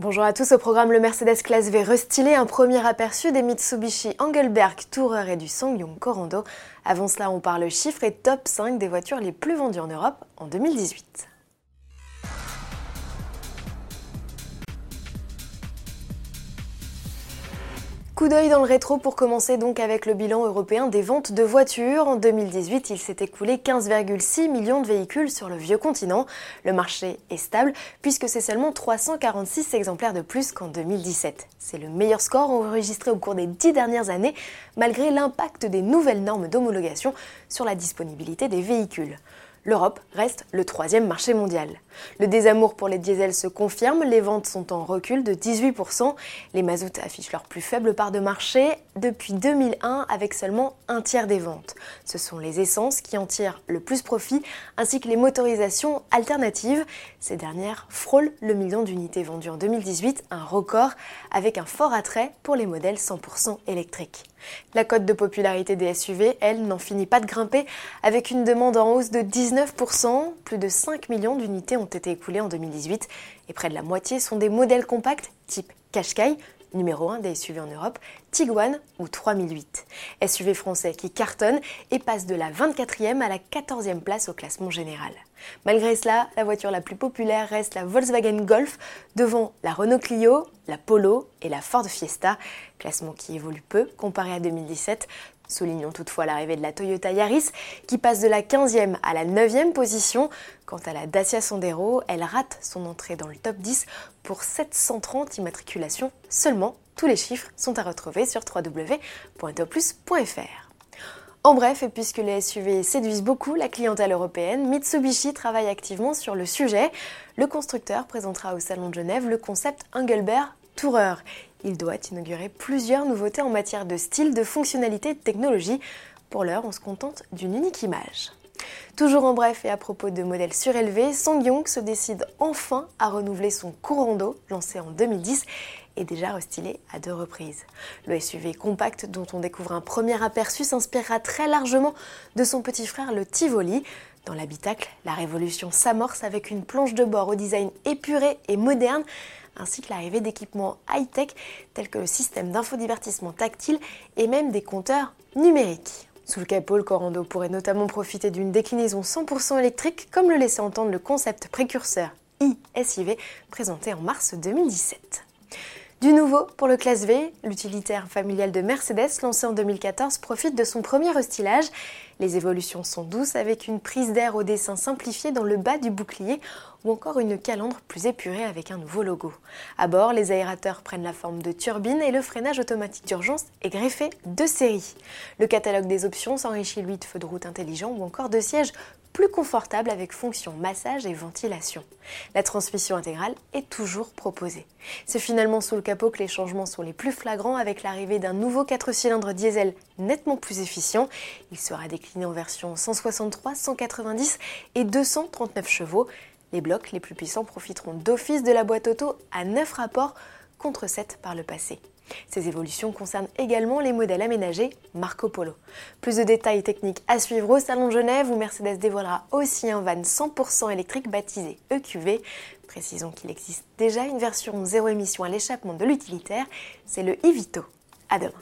Bonjour à tous, au programme le Mercedes Classe V restylé, un premier aperçu des Mitsubishi Engelberg Tourer et du Sangyong Corando. Avant cela, on parle chiffres et top 5 des voitures les plus vendues en Europe en 2018. Coup d'œil dans le rétro pour commencer donc avec le bilan européen des ventes de voitures. En 2018, il s'est écoulé 15,6 millions de véhicules sur le vieux continent. Le marché est stable puisque c'est seulement 346 exemplaires de plus qu'en 2017. C'est le meilleur score enregistré au cours des dix dernières années malgré l'impact des nouvelles normes d'homologation sur la disponibilité des véhicules l'Europe reste le troisième marché mondial. Le désamour pour les diesels se confirme, les ventes sont en recul de 18%, les mazoutes affichent leur plus faible part de marché depuis 2001 avec seulement un tiers des ventes. Ce sont les essences qui en tirent le plus profit, ainsi que les motorisations alternatives. Ces dernières frôlent le million d'unités vendues en 2018, un record avec un fort attrait pour les modèles 100% électriques. La cote de popularité des SUV, elle, n'en finit pas de grimper avec une demande en hausse de 19%. Plus de 5 millions d'unités ont été écoulées en 2018 et près de la moitié sont des modèles compacts type Qashqai, numéro 1 des SUV en Europe, Tiguan ou 3008. SUV français qui cartonne et passe de la 24e à la 14e place au classement général. Malgré cela, la voiture la plus populaire reste la Volkswagen Golf, devant la Renault Clio, la Polo et la Ford Fiesta, classement qui évolue peu comparé à 2017. Soulignons toutefois l'arrivée de la Toyota Yaris qui passe de la 15e à la 9e position. Quant à la Dacia Sandero, elle rate son entrée dans le top 10 pour 730 immatriculations seulement. Tous les chiffres sont à retrouver sur www.toplus.fr. En bref, puisque les SUV séduisent beaucoup la clientèle européenne, Mitsubishi travaille activement sur le sujet. Le constructeur présentera au Salon de Genève le concept Engelbert Tourer. Il doit inaugurer plusieurs nouveautés en matière de style, de fonctionnalité et de technologie. Pour l'heure, on se contente d'une unique image. Toujours en bref et à propos de modèles surélevés, Sangyong se décide enfin à renouveler son courant d'eau, lancé en 2010 et déjà restylé à deux reprises. Le SUV compact dont on découvre un premier aperçu s'inspirera très largement de son petit frère le Tivoli. Dans l'habitacle, la révolution s'amorce avec une planche de bord au design épuré et moderne, ainsi que l'arrivée d'équipements high-tech tels que le système d'infodivertissement tactile et même des compteurs numériques. Sous le capot, le Corando pourrait notamment profiter d'une déclinaison 100% électrique, comme le laissait entendre le concept précurseur iSIV présenté en mars 2017. Du nouveau, pour le classe V, l'utilitaire familial de Mercedes lancé en 2014 profite de son premier restylage. Les évolutions sont douces avec une prise d'air au dessin simplifié dans le bas du bouclier ou encore une calandre plus épurée avec un nouveau logo. À bord, les aérateurs prennent la forme de turbine et le freinage automatique d'urgence est greffé de série. Le catalogue des options s'enrichit lui de feux de route intelligents ou encore de sièges plus confortable avec fonction massage et ventilation. La transmission intégrale est toujours proposée. C'est finalement sous le capot que les changements sont les plus flagrants avec l'arrivée d'un nouveau 4 cylindres diesel nettement plus efficient. Décliné en version 163, 190 et 239 chevaux. Les blocs les plus puissants profiteront d'office de la boîte auto à 9 rapports contre 7 par le passé. Ces évolutions concernent également les modèles aménagés Marco Polo. Plus de détails techniques à suivre au Salon de Genève où Mercedes dévoilera aussi un van 100% électrique baptisé EQV. Précisons qu'il existe déjà une version zéro émission à l'échappement de l'utilitaire, c'est le e-Vito. À demain.